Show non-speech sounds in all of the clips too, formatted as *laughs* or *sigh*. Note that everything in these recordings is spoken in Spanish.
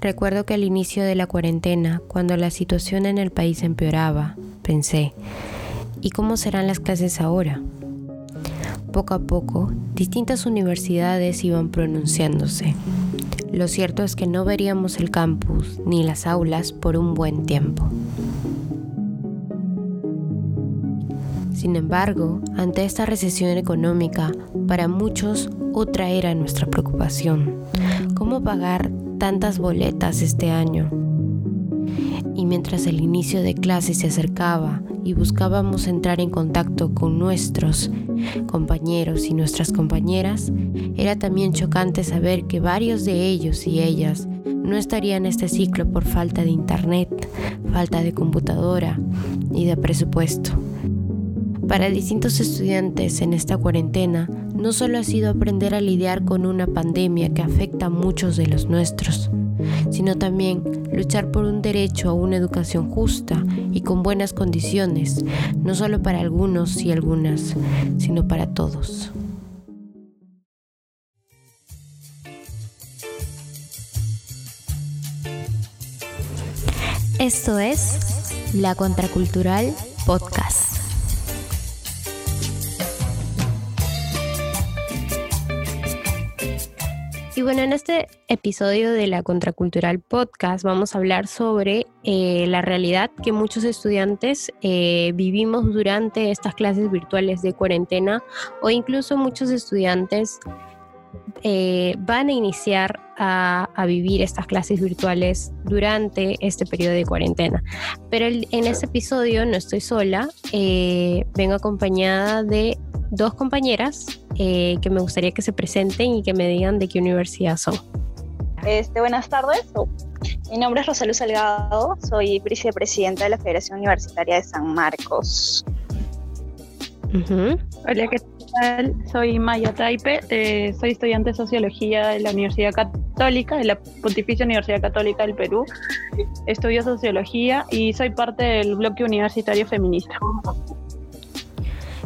Recuerdo que al inicio de la cuarentena, cuando la situación en el país empeoraba, pensé, ¿y cómo serán las clases ahora? Poco a poco, distintas universidades iban pronunciándose. Lo cierto es que no veríamos el campus ni las aulas por un buen tiempo. Sin embargo, ante esta recesión económica, para muchos otra era nuestra preocupación. ¿Cómo pagar tantas boletas este año? Y mientras el inicio de clases se acercaba y buscábamos entrar en contacto con nuestros compañeros y nuestras compañeras, era también chocante saber que varios de ellos y ellas no estarían este ciclo por falta de internet, falta de computadora y de presupuesto. Para distintos estudiantes en esta cuarentena, no solo ha sido aprender a lidiar con una pandemia que afecta a muchos de los nuestros, sino también luchar por un derecho a una educación justa y con buenas condiciones, no solo para algunos y algunas, sino para todos. Esto es La Contracultural Podcast. Bueno, en este episodio de la Contracultural Podcast vamos a hablar sobre eh, la realidad que muchos estudiantes eh, vivimos durante estas clases virtuales de cuarentena o incluso muchos estudiantes eh, van a iniciar a, vivir estas clases virtuales durante este periodo de cuarentena. Pero en este episodio no estoy sola, vengo acompañada de dos compañeras eh, que me gustaría que se presenten y que me digan de qué universidad son. Este, buenas tardes, mi nombre es Rosalú Salgado, soy vicepresidenta de la Federación Universitaria de San Marcos. Hola, ¿qué tal? Soy Maya Taipe, eh, soy estudiante de Sociología de la Universidad Católica, de la Pontificia Universidad Católica del Perú. Estudio Sociología y soy parte del bloque universitario feminista.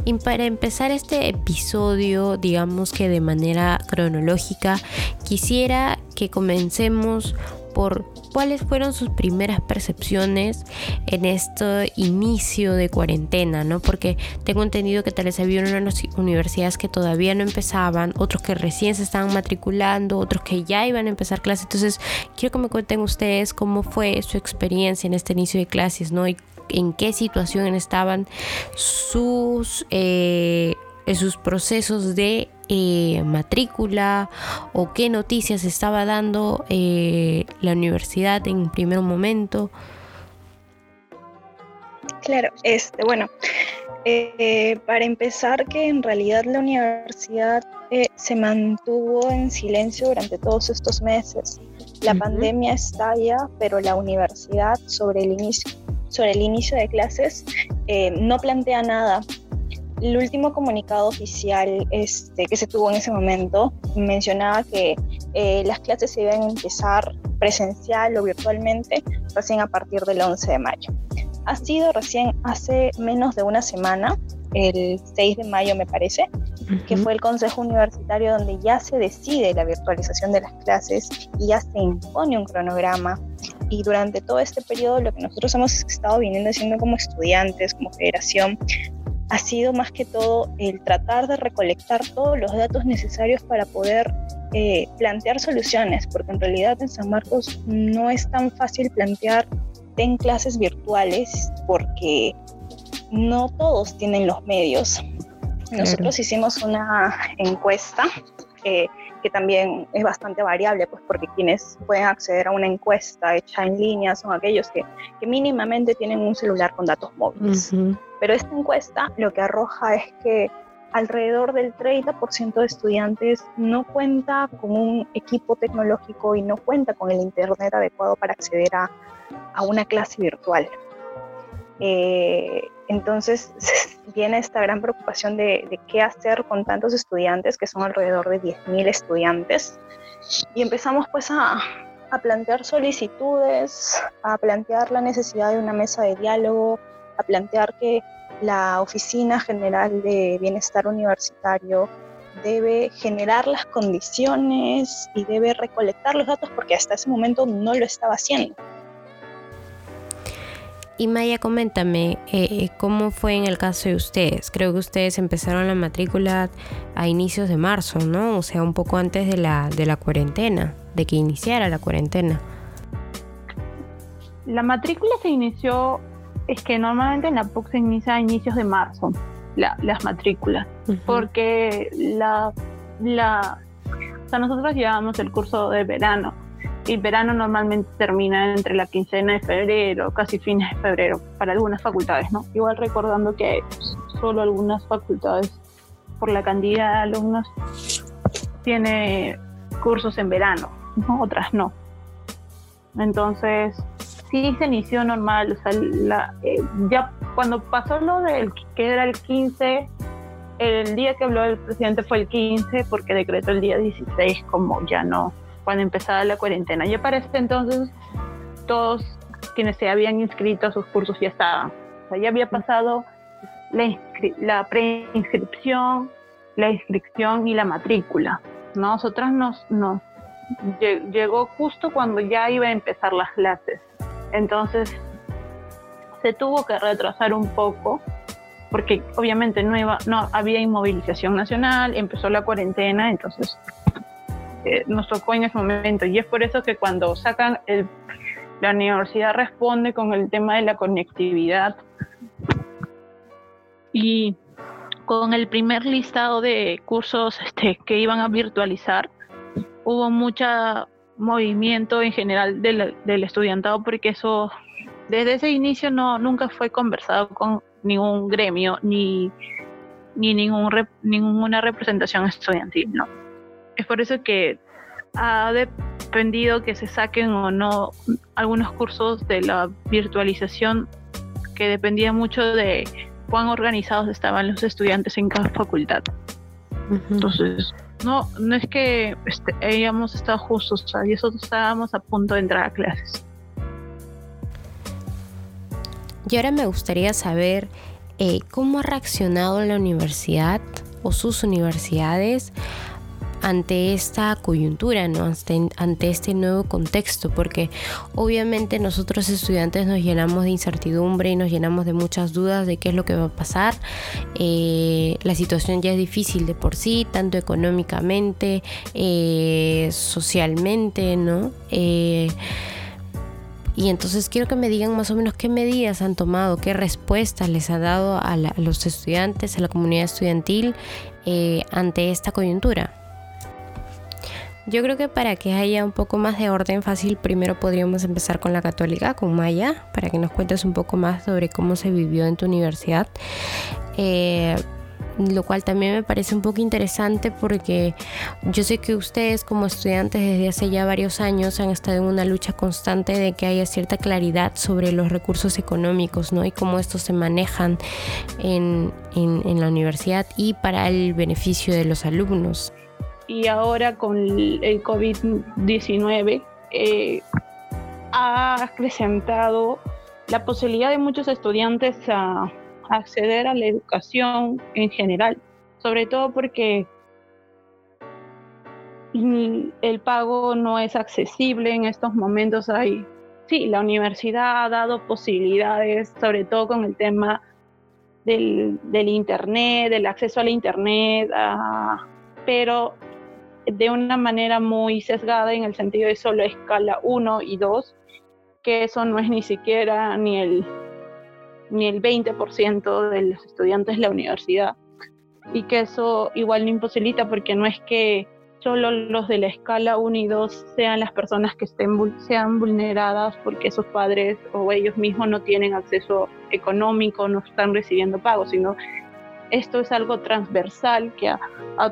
Y para empezar este episodio, digamos que de manera cronológica, quisiera que comencemos por cuáles fueron sus primeras percepciones en este inicio de cuarentena, ¿no? Porque tengo entendido que tal vez había unas universidades que todavía no empezaban, otros que recién se estaban matriculando, otros que ya iban a empezar clases. Entonces, quiero que me cuenten ustedes cómo fue su experiencia en este inicio de clases, ¿no? En qué situación estaban sus, eh, sus procesos de eh, matrícula o qué noticias estaba dando eh, la universidad en primer momento. Claro, este, bueno, para empezar que en realidad la universidad se mantuvo en silencio durante todos estos meses. La pandemia estalla, pero la universidad sobre el inicio sobre el inicio de clases eh, no plantea nada. El último comunicado oficial este, que se tuvo en ese momento mencionaba que eh, las clases se iban a empezar presencial o virtualmente recién a partir del 11 de mayo. Ha sido recién hace menos de una semana, el 6 de mayo me parece, que fue el Consejo Universitario donde ya se decide la virtualización de las clases y ya se impone un cronograma y durante todo este periodo lo que nosotros hemos estado viniendo haciendo como estudiantes, como federación, ha sido más que todo el tratar de recolectar todos los datos necesarios para poder eh, plantear soluciones, porque en realidad en San Marcos no es tan fácil plantear en clases virtuales porque no todos tienen los medios. Nosotros hicimos una encuesta que que también es bastante variable, pues porque quienes pueden acceder a una encuesta hecha en línea son aquellos que, que mínimamente tienen un celular con datos móviles. Pero esta encuesta lo que arroja es que alrededor del 30% de estudiantes no cuenta con un equipo tecnológico y no cuenta con el Internet adecuado para acceder a, a una clase virtual. Eh, entonces *laughs* viene esta gran preocupación de, qué hacer con tantos estudiantes, que son alrededor de 10.000 estudiantes. Y empezamos pues a, a plantear solicitudes, a plantear la necesidad de una mesa de diálogo, a plantear que la Oficina General de Bienestar Universitario debe generar las condiciones y debe recolectar los datos porque hasta ese momento no lo estaba haciendo. Y Maya, coméntame, eh, ¿cómo fue en el caso de ustedes? Creo que ustedes empezaron la matrícula a inicios de marzo, ¿no? O sea, un poco antes de la, de la cuarentena, de que iniciara la cuarentena. La matrícula se inició, es que normalmente en la PUC se inicia a inicios de marzo, las matrículas, porque la, la, o sea, nosotros llevábamos el curso de verano el verano normalmente termina entre la quincena de febrero, casi fines de febrero, para algunas facultades, ¿no? Igual recordando que solo algunas facultades, por la cantidad de alumnos, tiene cursos en verano, otras no. Entonces, sí se inició normal, o sea, eh, ya cuando pasó lo del que era el 15, el día que habló el presidente fue el 15 porque decretó el día 16 como ya no cuando empezaba la cuarentena. Y para ese entonces todos quienes se habían inscrito a sus cursos ya estaban. O ya había pasado la, la preinscripción, la inscripción y la matrícula. Nosotras nos, nos llegó justo cuando ya iba a empezar las clases. Entonces se tuvo que retrasar un poco porque obviamente no, iba, no había inmovilización nacional, empezó la cuarentena, entonces nos tocó en ese momento. Y es por eso que cuando sacan, el, la universidad responde con el tema de la conectividad. Y con el primer listado de cursos este, que iban a virtualizar, hubo mucho movimiento en general del, estudiantado porque eso desde ese inicio no nunca fue conversado con ningún gremio ni, ni ningún ninguna representación estudiantil, ¿no? Es por eso que ha dependido que se saquen o no algunos cursos de la virtualización que dependía mucho de cuán organizados estaban los estudiantes en cada facultad. Entonces, no, no es que este, hayamos estado justos, y nosotros estábamos a punto de entrar a clases. Y ahora me gustaría saber eh, cómo ha reaccionado la universidad o sus universidades ante esta coyuntura, ¿no? ante, este nuevo contexto, porque obviamente nosotros estudiantes nos llenamos de incertidumbre y nos llenamos de muchas dudas de qué es lo que va a pasar. Eh, la situación ya es difícil de por sí, tanto económicamente, eh, socialmente, ¿no? Eh, y entonces quiero que me digan más o menos qué medidas han tomado, qué respuestas les ha dado a, los estudiantes, a la comunidad estudiantil ante esta coyuntura. Yo creo que para que haya un poco más de orden fácil, primero podríamos empezar con la católica, con Maya, para que nos cuentes un poco más sobre cómo se vivió en tu universidad. Eh, lo cual también me parece un poco interesante porque yo sé que ustedes como estudiantes desde hace ya varios años han estado en una lucha constante de que haya cierta claridad sobre los recursos económicos ¿no? y cómo estos se manejan en, en la universidad y para el beneficio de los alumnos y ahora con el COVID-19 eh, ha acrecentado la posibilidad de muchos estudiantes a, acceder a la educación en general, sobre todo porque el pago no es accesible en estos momentos. Hay, sí, la universidad ha dado posibilidades, sobre todo con el tema del, del Internet, del acceso al Internet, pero de una manera muy sesgada en el sentido de solo escala 1 y 2, que eso no es ni siquiera ni el, ni el 20% de los estudiantes de la universidad. Y que eso igual no imposibilita porque no es que solo los de la escala 1 y 2 sean las personas que estén, sean vulneradas porque sus padres o ellos mismos no tienen acceso económico, no están recibiendo pagos, sino esto es algo transversal que ha,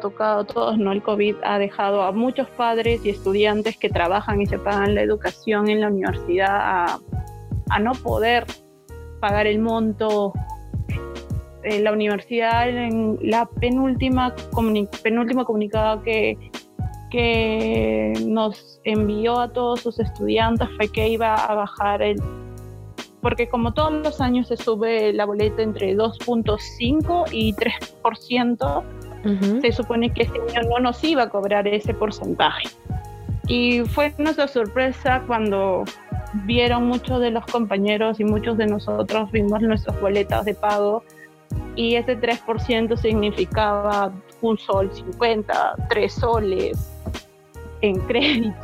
tocado a todos, ¿no? El COVID ha dejado a muchos padres y estudiantes que trabajan y se pagan la educación en la universidad a, no poder pagar el monto. La universidad, en la penúltima penúltimo comunicado que, que nos envió a todos sus estudiantes fue que iba a bajar el porque como todos los años se sube la boleta entre 2.5 y 3%, se supone que este año no nos iba a cobrar ese porcentaje. Y fue nuestra sorpresa cuando vieron muchos de los compañeros y muchos de nosotros vimos nuestras boletas de pago y ese 3% significaba un sol 50, tres soles en *laughs* créditos.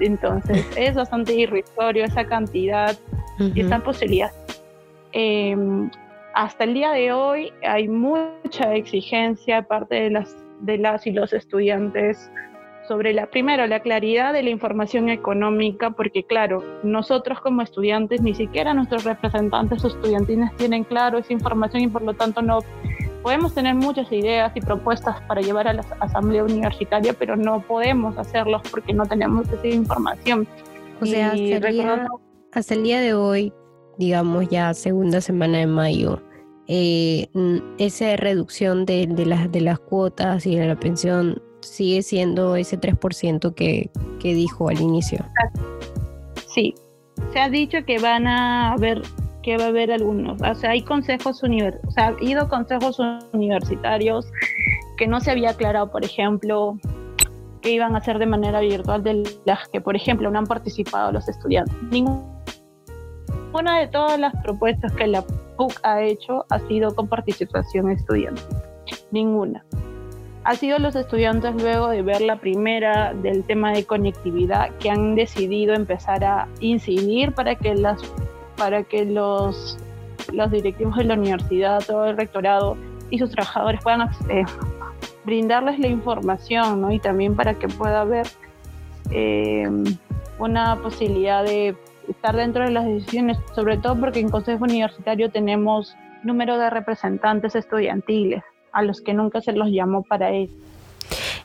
Entonces es bastante irrisorio esa cantidad y esa posibilidad. Em, hasta el día de hoy hay mucha exigencia aparte de las, de las y los estudiantes sobre la, primero, la claridad de la información económica, porque claro, nosotros como estudiantes, ni siquiera nuestros representantes estudiantiles tienen claro esa información y por lo tanto no podemos tener muchas ideas y propuestas para llevar a la asamblea universitaria, pero no podemos hacerlos porque no tenemos esa información. O sea, hasta el, día, de hoy, digamos ya segunda semana de mayo, eh, esa reducción de, de, las, de las cuotas y de la pensión sigue siendo ese 3% que, que dijo al inicio. Sí, se ha dicho que van a haber que va a haber algunos, o sea, hay consejos universitarios, o sea, ha ido consejos universitarios que no se había aclarado, por ejemplo, que iban a hacer de manera virtual de las que, por ejemplo, no han participado los estudiantes. Ninguna de todas las propuestas que la PUC ha hecho ha sido con participación estudiantil. Ninguna ha sido los estudiantes luego de ver la primera del tema de conectividad que han decidido empezar a incidir para que las para que los los directivos de la universidad, todo el rectorado y sus trabajadores puedan eh, brindarles la información, ¿no? Y también para que pueda haber eh, una posibilidad de estar dentro de las decisiones, sobre todo porque en Consejo Universitario tenemos número de representantes estudiantiles a los que nunca se los llamó para él.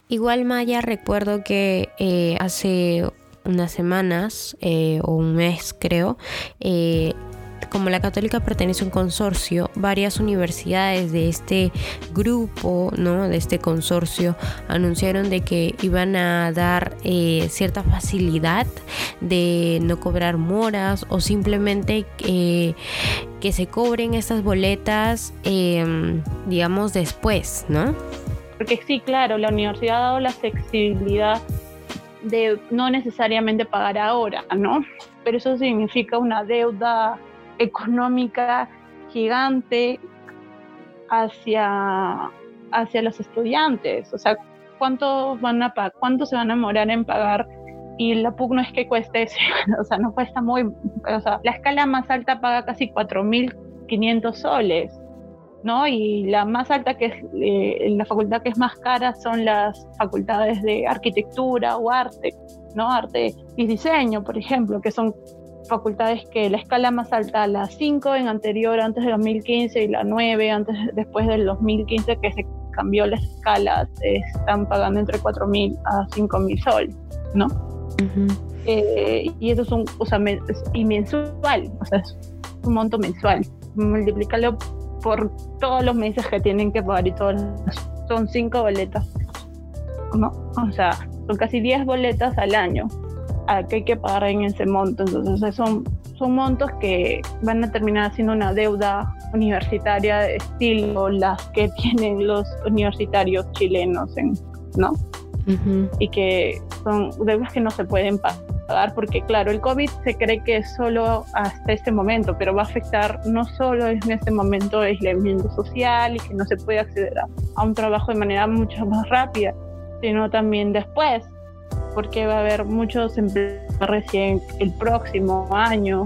Igual Maya, recuerdo que eh, hace unas semanas eh, o un mes creo, eh, como la católica pertenece a un consorcio, varias universidades de este grupo, ¿no? de este consorcio, anunciaron de que iban a dar cierta facilidad de no cobrar moras o simplemente que se cobren estas boletas, em, digamos, después, ¿no? Porque sí, claro, la universidad ha dado la flexibilidad de no necesariamente pagar ahora, ¿no? Pero eso significa una deuda económica gigante hacia, hacia los estudiantes. O sea, ¿cuánto, van a ¿cuánto se van a demorar en pagar y la PUC no es que cueste, *laughs* o sea, no cuesta muy, o sea, la escala más alta paga casi 4.500 soles, ¿no? Y la más alta que es, eh, la facultad que es más cara son las facultades de arquitectura o arte, ¿no? Arte y diseño, por ejemplo, que son facultades que la escala más alta, la 5 en anterior, antes de 2015, y la 9 antes, después del 2015, que se cambió la escala, están pagando entre 4.000 a 5.000 soles, ¿no? Eh, y eso es un, o sea, y mensual, o sea, es un monto mensual. Multiplicarlo por todos los meses que tienen que pagar y todos son cinco boletas. ¿no? O sea, son casi 10 boletas al año a que hay que pagar en ese monto. Entonces, son, son montos que van a terminar siendo una deuda universitaria de estilo las que *laughs* tienen los universitarios chilenos, en, ¿no? Y que son deudas que no se pueden pagar porque, claro, el COVID se cree que es solo hasta este momento, pero va a afectar no solo en este momento de aislamiento social y que no se puede acceder a, un trabajo de manera mucho más rápida, sino también después, porque va a haber muchos empleos recién el próximo año.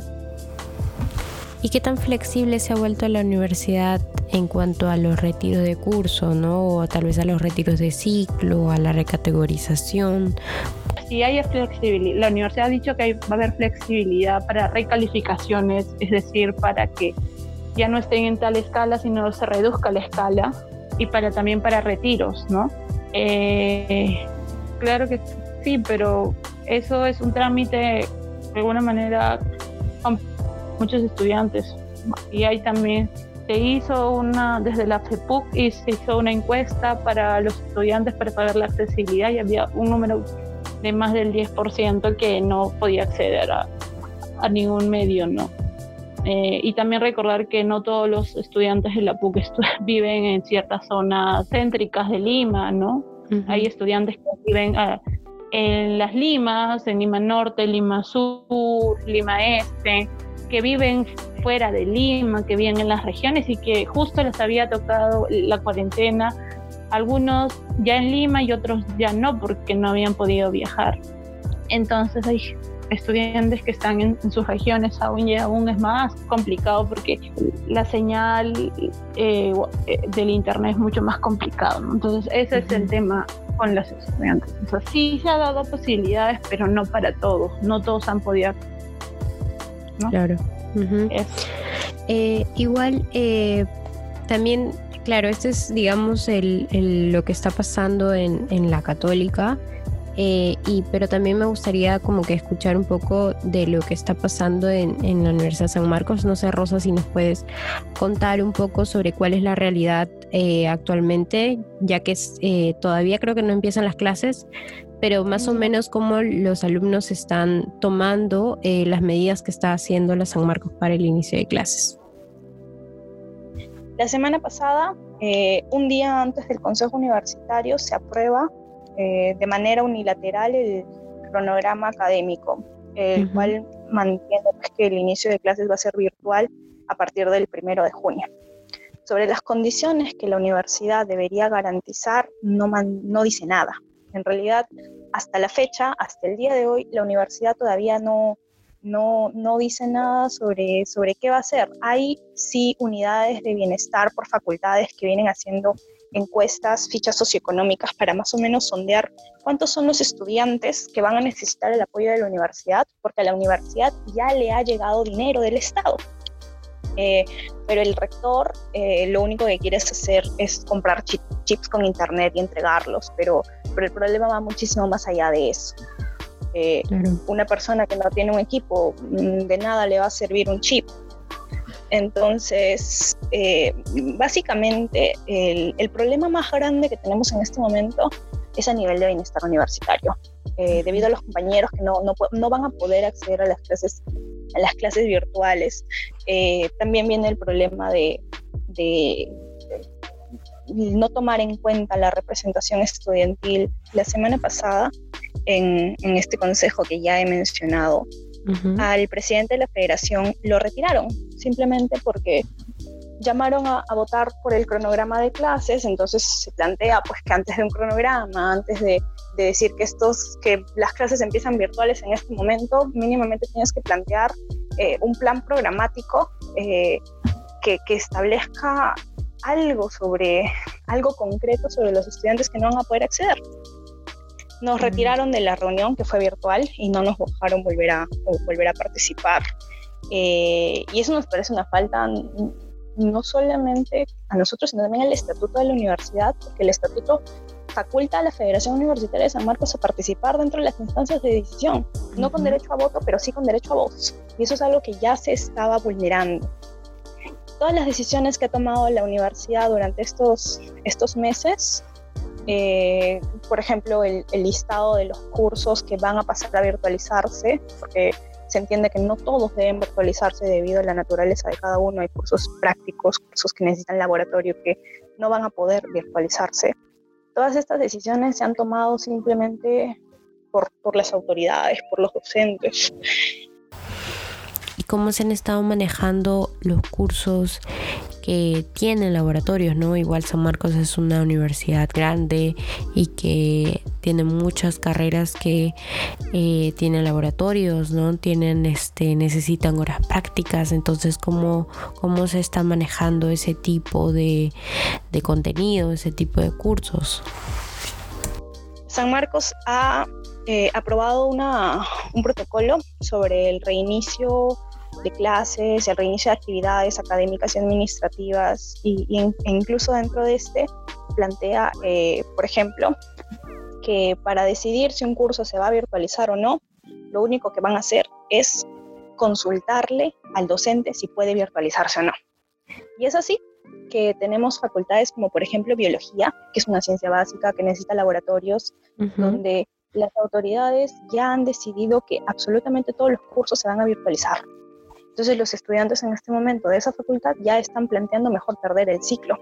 ¿Y qué tan flexible se ha vuelto la universidad en cuanto a los retiros de curso, ¿no? O tal vez a los retiros de ciclo, a la recategorización. Sí, hay flexibilidad. La universidad ha dicho que va a haber flexibilidad para recalificaciones, es decir, para que ya no estén en tal escala, sino se reduzca la escala y para también para retiros, ¿no? Eh, claro que sí, pero eso es un trámite de alguna manera con muchos estudiantes y hay también se hizo una, desde la FEPUC y se hizo una encuesta para los estudiantes para pagar la accesibilidad y había un número de más del 10% que no podía acceder a, a ningún medio, ¿no? Eh, y también recordar que no todos los estudiantes de la PUC *laughs* viven en ciertas zonas céntricas de Lima, ¿no? Hay estudiantes que viven ah, en las Limas, en Lima Norte, Lima Sur, Lima Este, que viven fuera de Lima, que viven en las regiones y que justo les había tocado la cuarentena, algunos ya en Lima y otros ya no porque no habían podido viajar. Entonces hay estudiantes que están en, sus regiones aún y aún es más complicado porque la señal eh, eh, del internet es mucho más complicado. Entonces ese es el tema con los estudiantes. sí se ha dado posibilidades, pero no para todos. No todos han podido. Claro. Eh, igual, también, claro, esto es, digamos, el, lo que está pasando en, en la católica. Eh, y, pero también me gustaría como que escuchar un poco de lo que está pasando en, en, la Universidad de San Marcos. No sé, Rosa, si nos puedes contar un poco sobre cuál es la realidad eh, actualmente, ya que eh, todavía creo que no empiezan las clases, pero más o menos cómo los alumnos están tomando las medidas que está haciendo la San Marcos para el inicio de clases. La semana pasada, un día antes del Consejo Universitario, se aprueba eh, de manera unilateral el cronograma académico, el cual mantiene pues, que el inicio de clases va a ser virtual a partir del primero de junio. Sobre las condiciones que la universidad debería garantizar, no, no dice nada. En realidad, hasta la fecha, hasta el día de hoy, la universidad todavía no, no, no dice nada sobre, sobre qué va a hacer. Hay sí unidades de bienestar por facultades que vienen haciendo encuestas, fichas socioeconómicas para más o menos sondear cuántos son los estudiantes que van a necesitar el apoyo de la universidad, porque a la universidad ya le ha llegado dinero del Estado. Eh, pero el rector eh, lo único que quiere hacer es comprar chips con internet y entregarlos, pero, pero el problema va muchísimo más allá de eso. Eh, una persona que no tiene un equipo, mm, de nada le va a servir un chip. Entonces, eh, básicamente, el, problema más grande que tenemos en este momento es a nivel de bienestar universitario, eh, debido a los compañeros que no, no, van a poder acceder a las clases, a las clases virtuales. Eh, también viene el problema de, de no tomar en cuenta la representación estudiantil. La semana pasada, en, en este consejo que ya he mencionado, al presidente de la federación lo retiraron, simplemente porque llamaron a, votar por el cronograma de clases, entonces se plantea pues que antes de un cronograma, antes de, decir que estos, que las clases empiezan virtuales en este momento, mínimamente tienes que plantear eh, un plan programático eh, que, que, establezca algo sobre, algo concreto sobre los estudiantes que no van a poder acceder nos retiraron de la reunión que fue virtual y no nos dejaron volver a, volver a participar. Eh, y eso nos parece una falta no solamente a nosotros, sino también al estatuto de la universidad, porque el estatuto faculta a la Federación Universitaria de San Marcos a participar dentro de las instancias de decisión, no con derecho a voto, pero sí con derecho a voz. Y eso es algo que ya se estaba vulnerando. Todas las decisiones que ha tomado la universidad durante estos, estos meses eh, por ejemplo, el, listado de los cursos que van a pasar a virtualizarse, porque se entiende que no todos deben virtualizarse debido a la naturaleza de cada uno. Hay cursos prácticos, cursos que necesitan laboratorio que no van a poder virtualizarse. Todas estas decisiones se han tomado simplemente por, por las autoridades, por los docentes cómo se han estado manejando los cursos que tienen laboratorios, ¿no? Igual San Marcos es una universidad grande y que tiene muchas carreras que eh, tienen laboratorios, ¿no? Tienen, este, necesitan horas prácticas, entonces cómo, cómo se está manejando ese tipo de, contenido, ese tipo de cursos. San Marcos ha eh, aprobado una, un protocolo sobre el reinicio de clases, el reinicio de actividades académicas y administrativas, y, e incluso dentro de este plantea, eh, por ejemplo, que para decidir si un curso se va a virtualizar o no, lo único que van a hacer es consultarle al docente si puede virtualizarse o no. Y es así que tenemos facultades como por ejemplo biología, que es una ciencia básica que necesita laboratorios, donde las autoridades ya han decidido que absolutamente todos los cursos se van a virtualizar Entonces los estudiantes en este momento de esa facultad ya están planteando mejor perder el ciclo,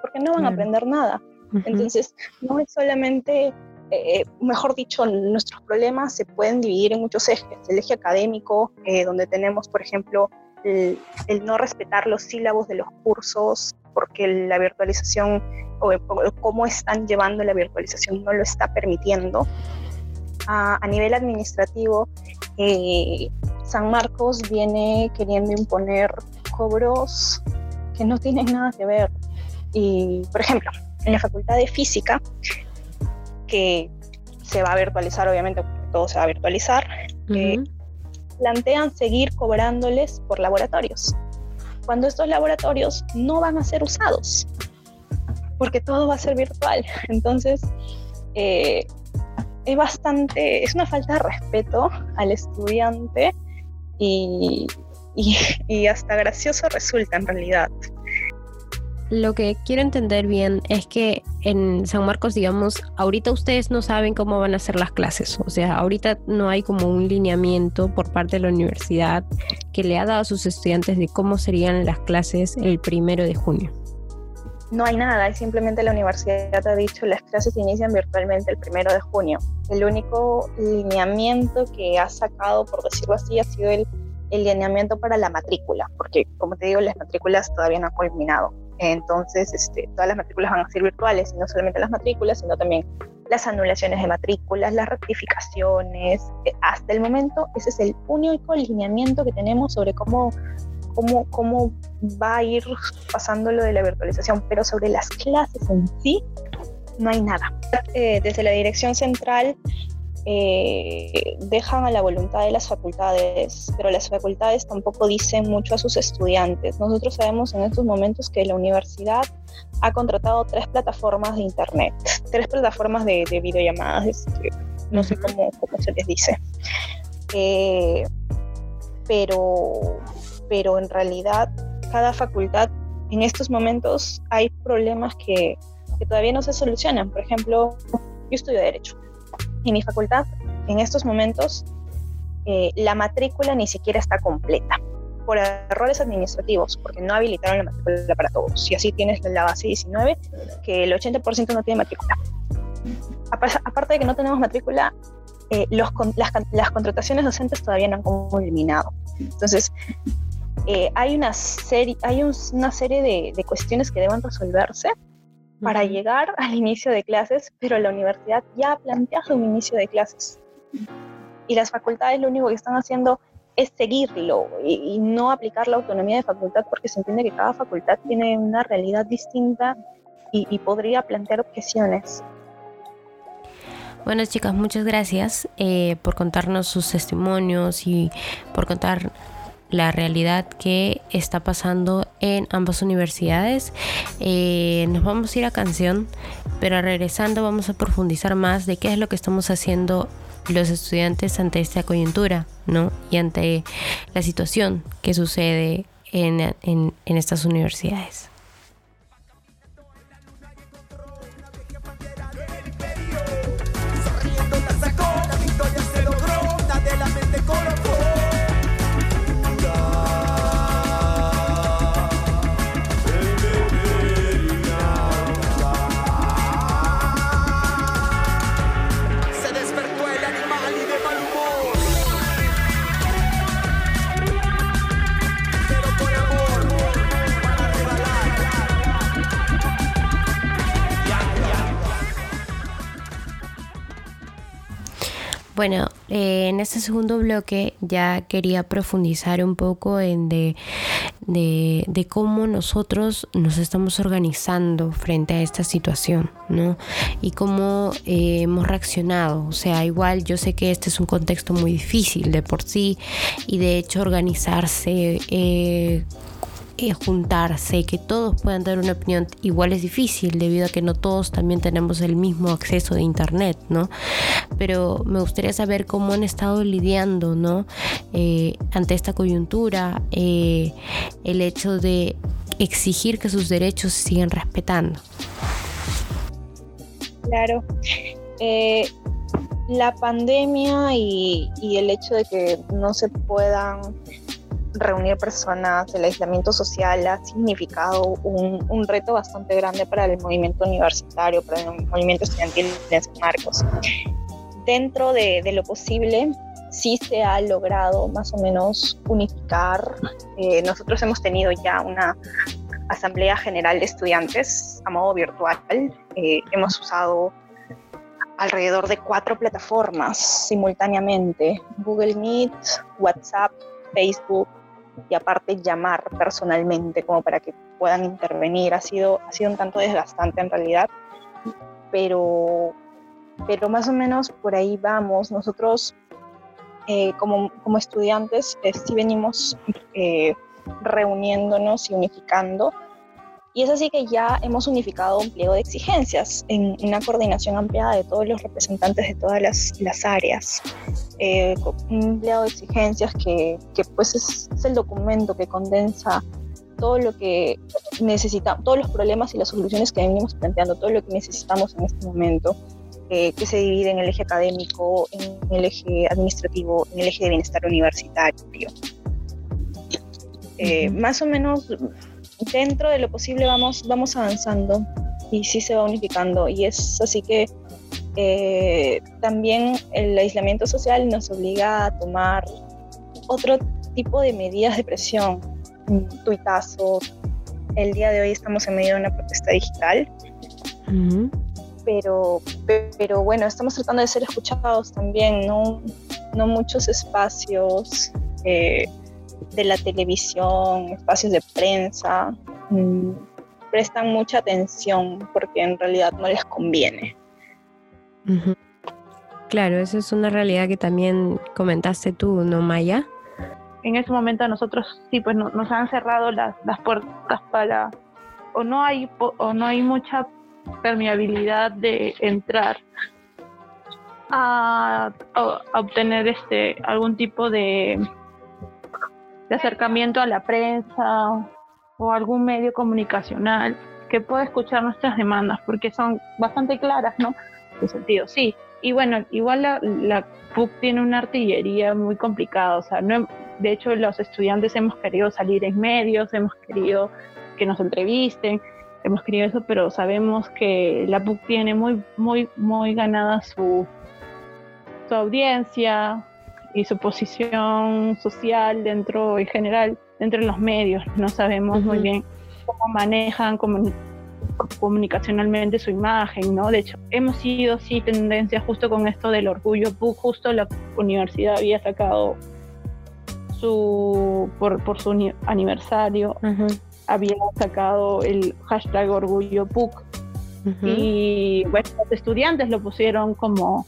porque no van a aprender nada. Entonces, no es solamente eh, mejor dicho, nuestros problemas se pueden dividir en muchos ejes. El eje académico, eh, donde tenemos, por ejemplo, el, no respetar los sílabos de los cursos, porque la virtualización o, cómo están llevando la virtualización no lo está permitiendo. a nivel administrativo, eh, San Marcos viene queriendo imponer cobros que no tienen nada que ver. Y, por ejemplo, en la Facultad de Física, que se va a virtualizar, obviamente, todo se va a virtualizar, eh, plantean seguir cobrándoles por laboratorios, cuando estos laboratorios no van a ser usados, porque todo va a ser virtual. Entonces, eh, es bastante, es una falta de respeto al estudiante y, *laughs* y hasta gracioso resulta en realidad lo que quiero entender bien es que en San Marcos, digamos, ahorita ustedes no saben cómo van a ser las clases. O sea, ahorita no hay como un lineamiento por parte de la universidad que le ha dado a sus estudiantes de cómo serían las clases el primero de junio. No hay nada, simplemente la universidad ha dicho las clases inician virtualmente el primero de junio. El único lineamiento que ha sacado, por decirlo así, ha sido el, el lineamiento para la matrícula, porque como te digo, las matrículas todavía no han culminado. Entonces, este, todas las matrículas van a ser virtuales, y no solamente las matrículas, sino también las anulaciones de matrículas, las rectificaciones. Hasta el momento, ese es el único lineamiento que tenemos sobre cómo, cómo, cómo va a ir pasando lo de la virtualización, pero sobre las clases en sí, no hay nada. Eh, desde la dirección central eh, dejan a la voluntad de las facultades, pero las facultades tampoco dicen mucho a sus estudiantes. Nosotros sabemos en estos momentos que la universidad ha contratado tres plataformas de Internet, tres plataformas de, videollamadas, este, no sé cómo, cómo, se les dice. Eh, pero, pero en realidad cada facultad en estos momentos hay problemas que, que todavía no se solucionan. Por ejemplo, yo estudio Derecho en mi facultad, en estos momentos, eh, la matrícula ni siquiera está completa por errores administrativos, porque no habilitaron la matrícula para todos. Y así tienes la base 19, que el 80% no tiene matrícula. Aparte de que no tenemos matrícula, eh, los, las, contrataciones docentes todavía no han culminado. Entonces, eh, hay una serie, hay una serie de, de, cuestiones que deben resolverse para llegar *laughs* al inicio de clases, pero la universidad ya ha planteado un inicio de clases. Y las facultades lo único que están haciendo es seguirlo y, no aplicar la autonomía de facultad porque se entiende que cada facultad tiene una realidad distinta y, podría plantear objeciones. Bueno chicas, muchas gracias eh, por contarnos sus testimonios y por contar la realidad que está pasando en ambas universidades. Eh, nos vamos a ir a canción, pero regresando vamos a profundizar más de qué es lo que estamos haciendo los estudiantes ante esta coyuntura, ¿no? Y ante la situación que sucede en, en, en estas universidades. Bueno, eh, en este segundo bloque ya quería profundizar un poco en de, de, cómo nosotros nos estamos organizando frente a esta situación, ¿no? Y cómo eh, hemos reaccionado. O sea, igual yo sé que este es un contexto muy difícil de por sí y de hecho organizarse eh, juntarse y que todos puedan dar una opinión igual es difícil debido a que no todos también tenemos el mismo acceso de internet, ¿no? Pero me gustaría saber cómo han estado lidiando, ¿no? Eh, ante esta coyuntura, eh, el hecho de exigir que sus derechos se sigan respetando. Claro. Eh, la pandemia y, y, el hecho de que no se puedan reunir personas, el aislamiento social ha significado un, un, reto bastante grande para el movimiento universitario, para el movimiento estudiantil en San Marcos. Dentro de, de lo posible, sí se ha logrado más o menos unificar. Eh, nosotros hemos tenido ya una asamblea general de estudiantes a modo virtual. Eh, hemos usado alrededor de cuatro plataformas simultáneamente, Google Meet, WhatsApp, Facebook y aparte llamar personalmente como para que puedan intervenir. Ha sido, ha sido un tanto desgastante en realidad, pero, pero más o menos por ahí vamos. Nosotros eh, como, como, estudiantes eh, sí venimos eh, reuniéndonos y unificando y es así que ya hemos unificado un pliego de exigencias en una coordinación ampliada de todos los representantes de todas las, las áreas. Eh, un pliego de exigencias que, que pues es, es, el documento que condensa todo lo que necesitamos, todos los problemas y las soluciones que venimos planteando, todo lo que necesitamos en este momento, eh, que se divide en el eje académico, en el eje administrativo, en el eje de bienestar universitario. Eh, más o menos dentro de lo posible vamos, vamos avanzando y sí se va unificando. Y es así que eh, también el aislamiento social nos obliga a tomar otro tipo de medidas de presión, tuitazos. El día de hoy estamos en medio de una protesta digital. Pero, pero bueno, estamos tratando de ser escuchados también, no, no muchos espacios eh, de la televisión, espacios de prensa, mmm, prestan mucha atención porque en realidad no les conviene. Uh -huh. Claro, eso es una realidad que también comentaste tú, ¿no, Maya? En ese momento a nosotros sí, pues no, nos han cerrado las, las puertas para, o no hay, o no hay mucha permeabilidad de entrar a, a obtener este algún tipo de de acercamiento a la prensa o algún medio comunicacional que pueda escuchar nuestras demandas, porque son bastante claras, ¿no? En sentido, sí. Y bueno, igual la, la PUC tiene una artillería muy complicada, o sea, no, de hecho los estudiantes hemos querido salir en medios, hemos querido que nos entrevisten, hemos querido eso, pero sabemos que la PUC tiene muy, muy, muy ganada su, su audiencia, y su posición social dentro en general dentro de los medios no sabemos uh -huh. muy bien cómo manejan comuni comunicacionalmente su imagen no de hecho hemos sido sí tendencia justo con esto del orgullo justo la universidad había sacado su por, por su aniversario uh -huh. había sacado el hashtag orgullo PUC uh -huh. y bueno los estudiantes lo pusieron como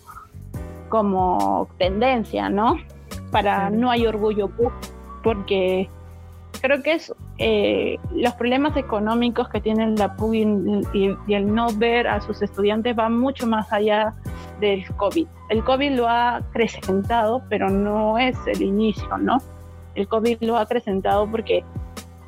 como tendencia, ¿no? Para no hay orgullo porque creo que es eh, los problemas económicos que tiene la PUC y, y, el no ver a sus estudiantes van mucho más allá del COVID. El COVID lo ha acrecentado, pero no es el inicio, ¿no? El COVID lo ha acrecentado porque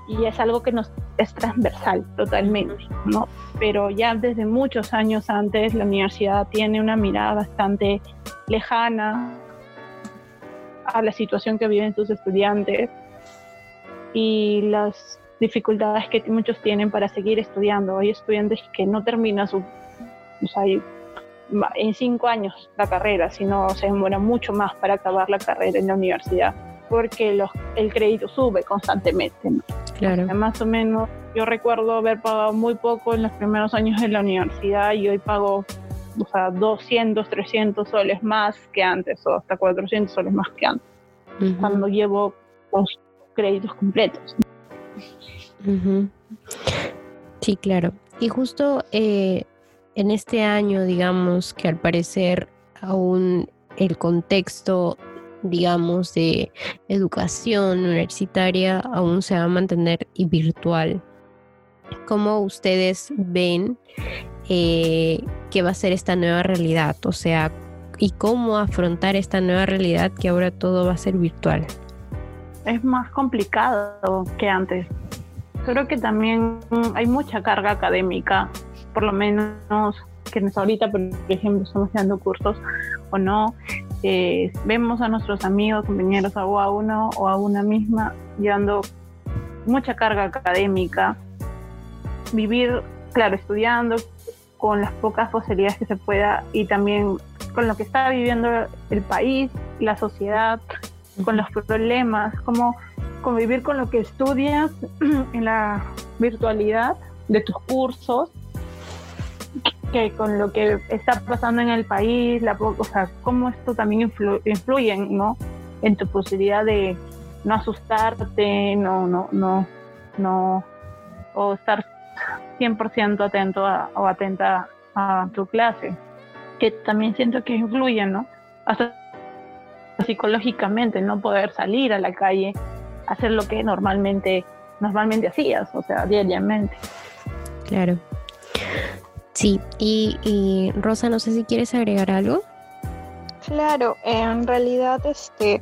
y es algo que nos es transversal totalmente, ¿no? Pero ya desde muchos años antes la universidad tiene una mirada bastante lejana a la situación que viven sus estudiantes y las dificultades que muchos tienen para seguir estudiando. Hay estudiantes que no terminan su, o en cinco años la carrera, sino se demora mucho más para acabar la carrera en la universidad porque los, el crédito sube constantemente. ¿no? Claro. Más o menos, yo recuerdo haber pagado muy poco en los primeros años de la universidad y hoy pago o sea, 200, 300 soles más que antes, o hasta 400 soles más que antes, uh -huh. cuando llevo los créditos completos. Uh -huh. Sí, claro. Y justo eh, en este año, digamos, que al parecer aún el contexto digamos, de educación universitaria aún se va a mantener y virtual. ¿Cómo ustedes ven eh, que va a ser esta nueva realidad? O sea, ¿y cómo afrontar esta nueva realidad que ahora todo va a ser virtual? Es más complicado que antes. Creo que también hay mucha carga académica, por lo menos quienes ahorita, por ejemplo, estamos dando cursos o no, eh, vemos a nuestros amigos, compañeros, o a uno o a una misma llevando mucha carga académica, vivir, claro, estudiando con las pocas posibilidades que se pueda y también con lo que está viviendo el país, la sociedad, con los problemas, cómo convivir con lo que estudias *clears throat* en la virtualidad de tus cursos, que con lo que está pasando en el país, la, o sea, cómo esto también influye ¿no? en tu posibilidad de no asustarte, no, no, no, no, o estar 100% atento o atenta a tu clase, que también siento que influye, ¿no? Hasta psicológicamente, no poder salir a la calle, hacer lo que normalmente, normalmente hacías, o sea, diariamente. Claro. Sí, y, Rosa, no sé si quieres agregar algo. Claro, en realidad este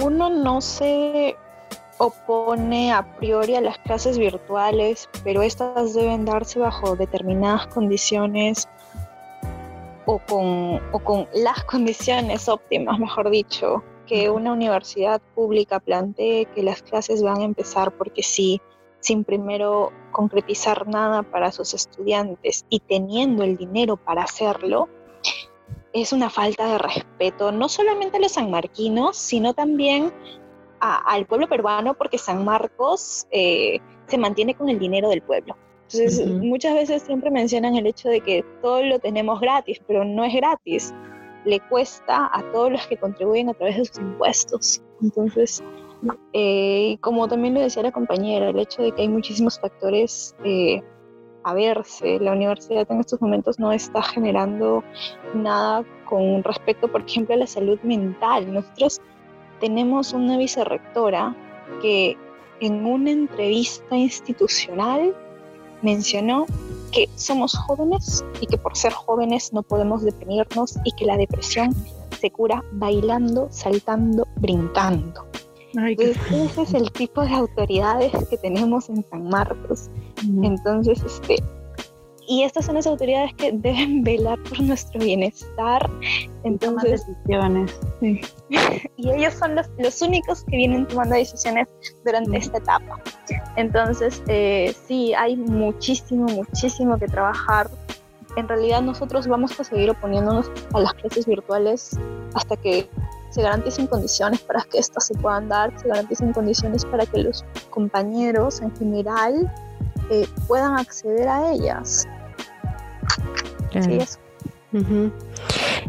uno no se opone a priori a las clases virtuales, pero estas deben darse bajo determinadas condiciones o con, o con las *laughs* condiciones óptimas, mejor dicho, que una universidad pública plantee que las clases van a empezar porque sí, sin primero concretizar nada para sus estudiantes y teniendo el dinero para hacerlo, es una falta de respeto, no solamente a los sanmarquinos, sino también al pueblo peruano, porque San Marcos eh, se mantiene con el dinero del pueblo. Entonces, muchas veces siempre mencionan el hecho de que todo lo tenemos gratis, pero no es gratis. Le cuesta a todos los que contribuyen a través de sus impuestos. Entonces, eh, como también lo decía la compañera, el hecho de que hay muchísimos factores eh, a verse, la universidad en estos momentos no está generando nada con respecto, por ejemplo, a la salud mental. Nosotros tenemos una vicerrectora que en una entrevista institucional mencionó que somos jóvenes y que por ser jóvenes no podemos deprimirnos y que la depresión se cura bailando, saltando, brincando ese es el tipo de autoridades que tenemos en San Marcos. Entonces, este, y estas son las autoridades que deben *laughs* velar por nuestro bienestar. Entonces, decisiones. *laughs* y ellos son los, los, únicos que vienen tomando decisiones durante esta etapa. Entonces, eh, sí, hay muchísimo, muchísimo que trabajar. En realidad nosotros vamos a seguir oponiéndonos a las clases virtuales hasta que se garanticen condiciones para que estas se puedan dar, se garanticen condiciones para que los compañeros en general eh, puedan acceder a ellas.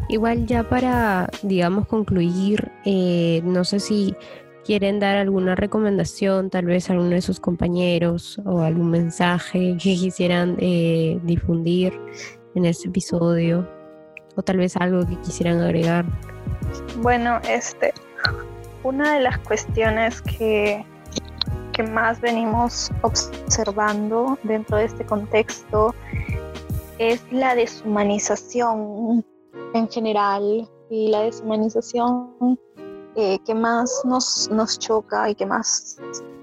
Igual ya para, digamos, concluir, eh, no sé si quieren dar alguna recomendación, tal vez a alguno de sus compañeros o algún mensaje que quisieran eh, difundir en este episodio o tal vez algo que quisieran agregar. Bueno, este, una de las cuestiones que, que más venimos observando dentro de este contexto es la deshumanización en general y la deshumanización eh, que más nos, nos choca y que más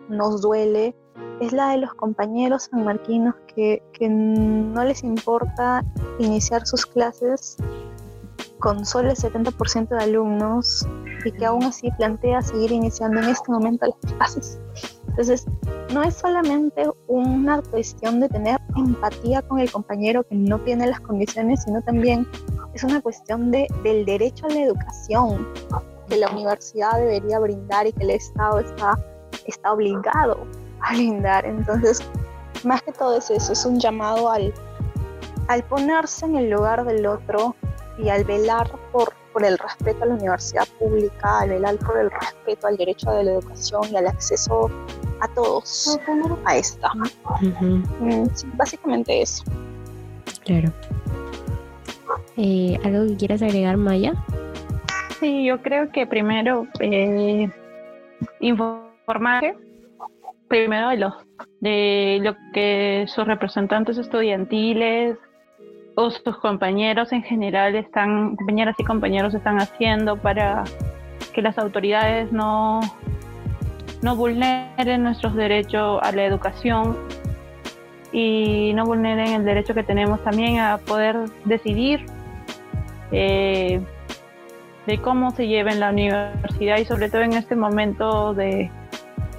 nos duele es la de los compañeros sanmarquinos que, que no les importa iniciar sus clases con solo el 70% de alumnos y que aún así plantea seguir iniciando en este momento las clases. Entonces, no es solamente una cuestión de tener empatía con el compañero que no tiene las condiciones, sino también es una cuestión de, del derecho a la educación que la universidad debería brindar y que el Estado está, está obligado a brindar. Entonces, más que todo es eso, es un llamado al, al ponerse en el lugar del otro, y al velar por, por el respeto a la universidad pública, al velar por el respeto al derecho a la educación y al acceso a todos a esta. Mm, básicamente eso. Claro. Eh, ¿Algo que quieras agregar, Maya? Sí, yo creo que primero eh, informar primero de los de lo que sus representantes estudiantiles o sus compañeros en general están, compañeras y compañeros están haciendo para que las autoridades no, no vulneren nuestros derechos a la educación y no vulneren el derecho que tenemos también a poder decidir eh, de cómo se lleva en la universidad y sobre todo en este momento de,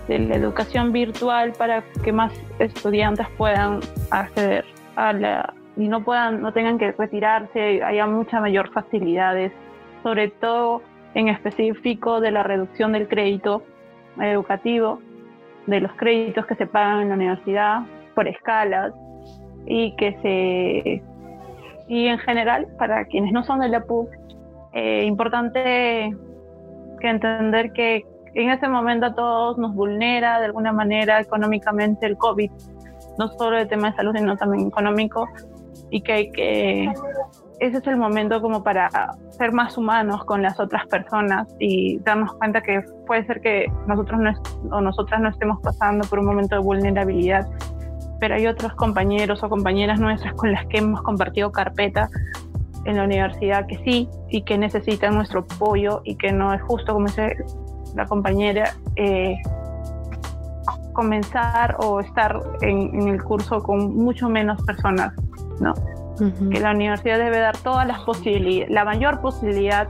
de la educación virtual para que más estudiantes puedan acceder a la y no puedan no tengan que retirarse haya muchas mayor facilidades sobre todo en específico de la reducción del crédito educativo de los créditos que se pagan en la universidad por escalas y que se y en general para quienes no son de la PUC eh, importante que entender que en ese momento a todos nos vulnera de alguna manera económicamente el COVID, no solo el tema de salud, sino también económico, y que hay que, ese es el momento como para ser más humanos con las otras personas y darnos cuenta que puede ser que nosotros no, o nosotras no estemos pasando por un momento de vulnerabilidad, pero hay otros compañeros o compañeras nuestras con las que hemos compartido carpeta en la universidad que sí y que necesitan nuestro apoyo y que no es justo, como dice la compañera, eh, comenzar o estar en, el curso con mucho menos personas, ¿no? Que la universidad debe dar todas las posibilidades, la mayor posibilidad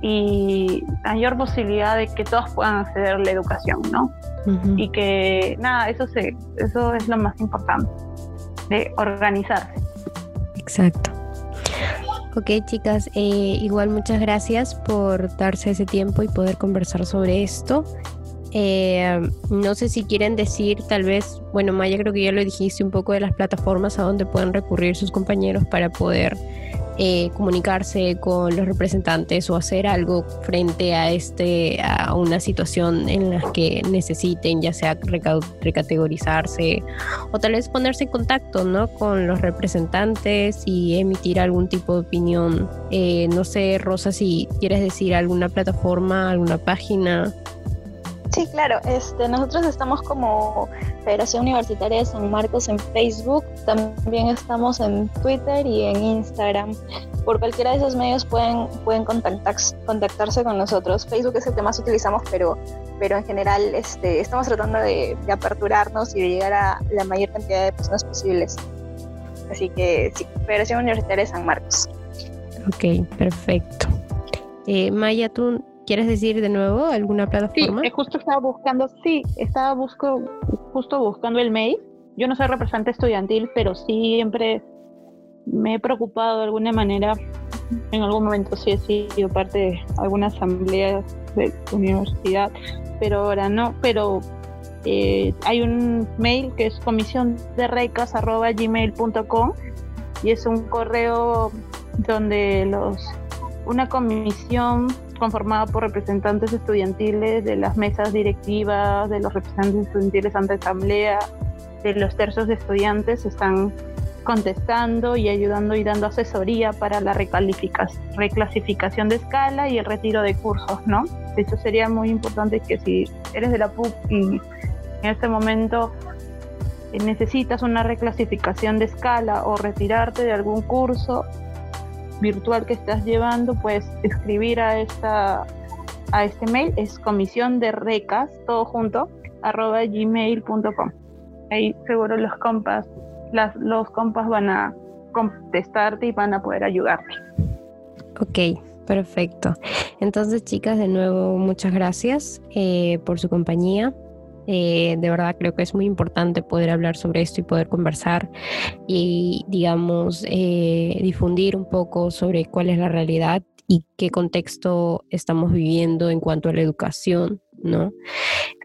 y mayor posibilidad de que todos puedan acceder a la educación, ¿no? Y que nada, eso se, eso es lo más importante, de organizarse. Exacto. Ok, chicas, eh, igual muchas gracias por darse ese tiempo y poder conversar sobre esto. Eh, no sé si quieren decir, tal vez, bueno, Maya, creo que ya lo dijiste un poco de las plataformas a donde pueden recurrir sus compañeros para poder eh, comunicarse con los representantes o hacer algo frente a este a una situación en la que necesiten ya sea recategorizarse o tal vez ponerse en contacto ¿no? con los representantes y emitir algún tipo de opinión eh, no sé Rosa si quieres decir alguna plataforma alguna página Sí, claro. Este, nosotros estamos como Federación Universitaria de San Marcos en Facebook, también estamos en Twitter y en Instagram. Por cualquiera de esos medios pueden, pueden contactarse con nosotros. Facebook es el que más utilizamos, pero, pero en general este, estamos tratando de, aperturarnos y de llegar a la mayor cantidad de personas posibles. Así que sí, Federación Universitaria de San Marcos. Ok, perfecto. Eh, Maya, ¿tú ¿Quieres decir de nuevo alguna plataforma? Sí, justo estaba buscando, sí, estaba busco, justo buscando el mail. Yo no soy representante estudiantil, pero siempre me he preocupado de alguna manera. En algún momento sí he sido parte de alguna asamblea de universidad, pero ahora no. Pero eh, hay un mail que es comisión de gmail.com y es un correo donde los una comisión conformada por representantes estudiantiles de las mesas directivas, de los representantes estudiantiles ante asamblea, de los tercios de estudiantes están contestando y ayudando y dando asesoría para la reclasificación de escala y el retiro de cursos, ¿no? De hecho, sería muy importante que si eres de la PUC y en este momento necesitas una reclasificación de escala o retirarte de algún curso, virtual que estás llevando, puedes escribir a esta a este mail, es comisión de recas, todo junto, arroba gmail.com. Ahí seguro los compas, las, los compas van a contestarte y van a poder ayudarte. Ok, perfecto. Entonces, chicas, de nuevo, muchas gracias eh, por su compañía. Eh, de verdad creo que es muy importante poder hablar sobre esto y poder conversar y, digamos, eh, difundir un poco sobre cuál es la realidad y qué contexto estamos viviendo en cuanto a la educación, ¿no?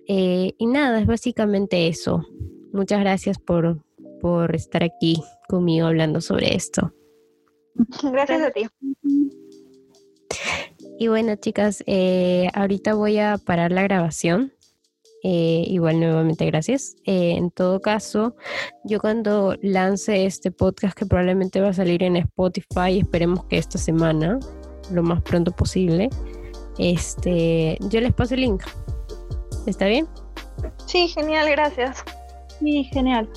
Eh, y nada, es básicamente eso. Muchas gracias por, por estar aquí conmigo hablando sobre esto. Gracias a ti. Y bueno, chicas, ahorita voy a parar la grabación eh, igual nuevamente gracias. Eh, en todo caso, yo cuando lance este podcast que probablemente va a salir en Spotify, esperemos que esta semana, lo más pronto posible, este, yo les paso el link. ¿Está bien? Sí, genial, gracias. Sí, genial.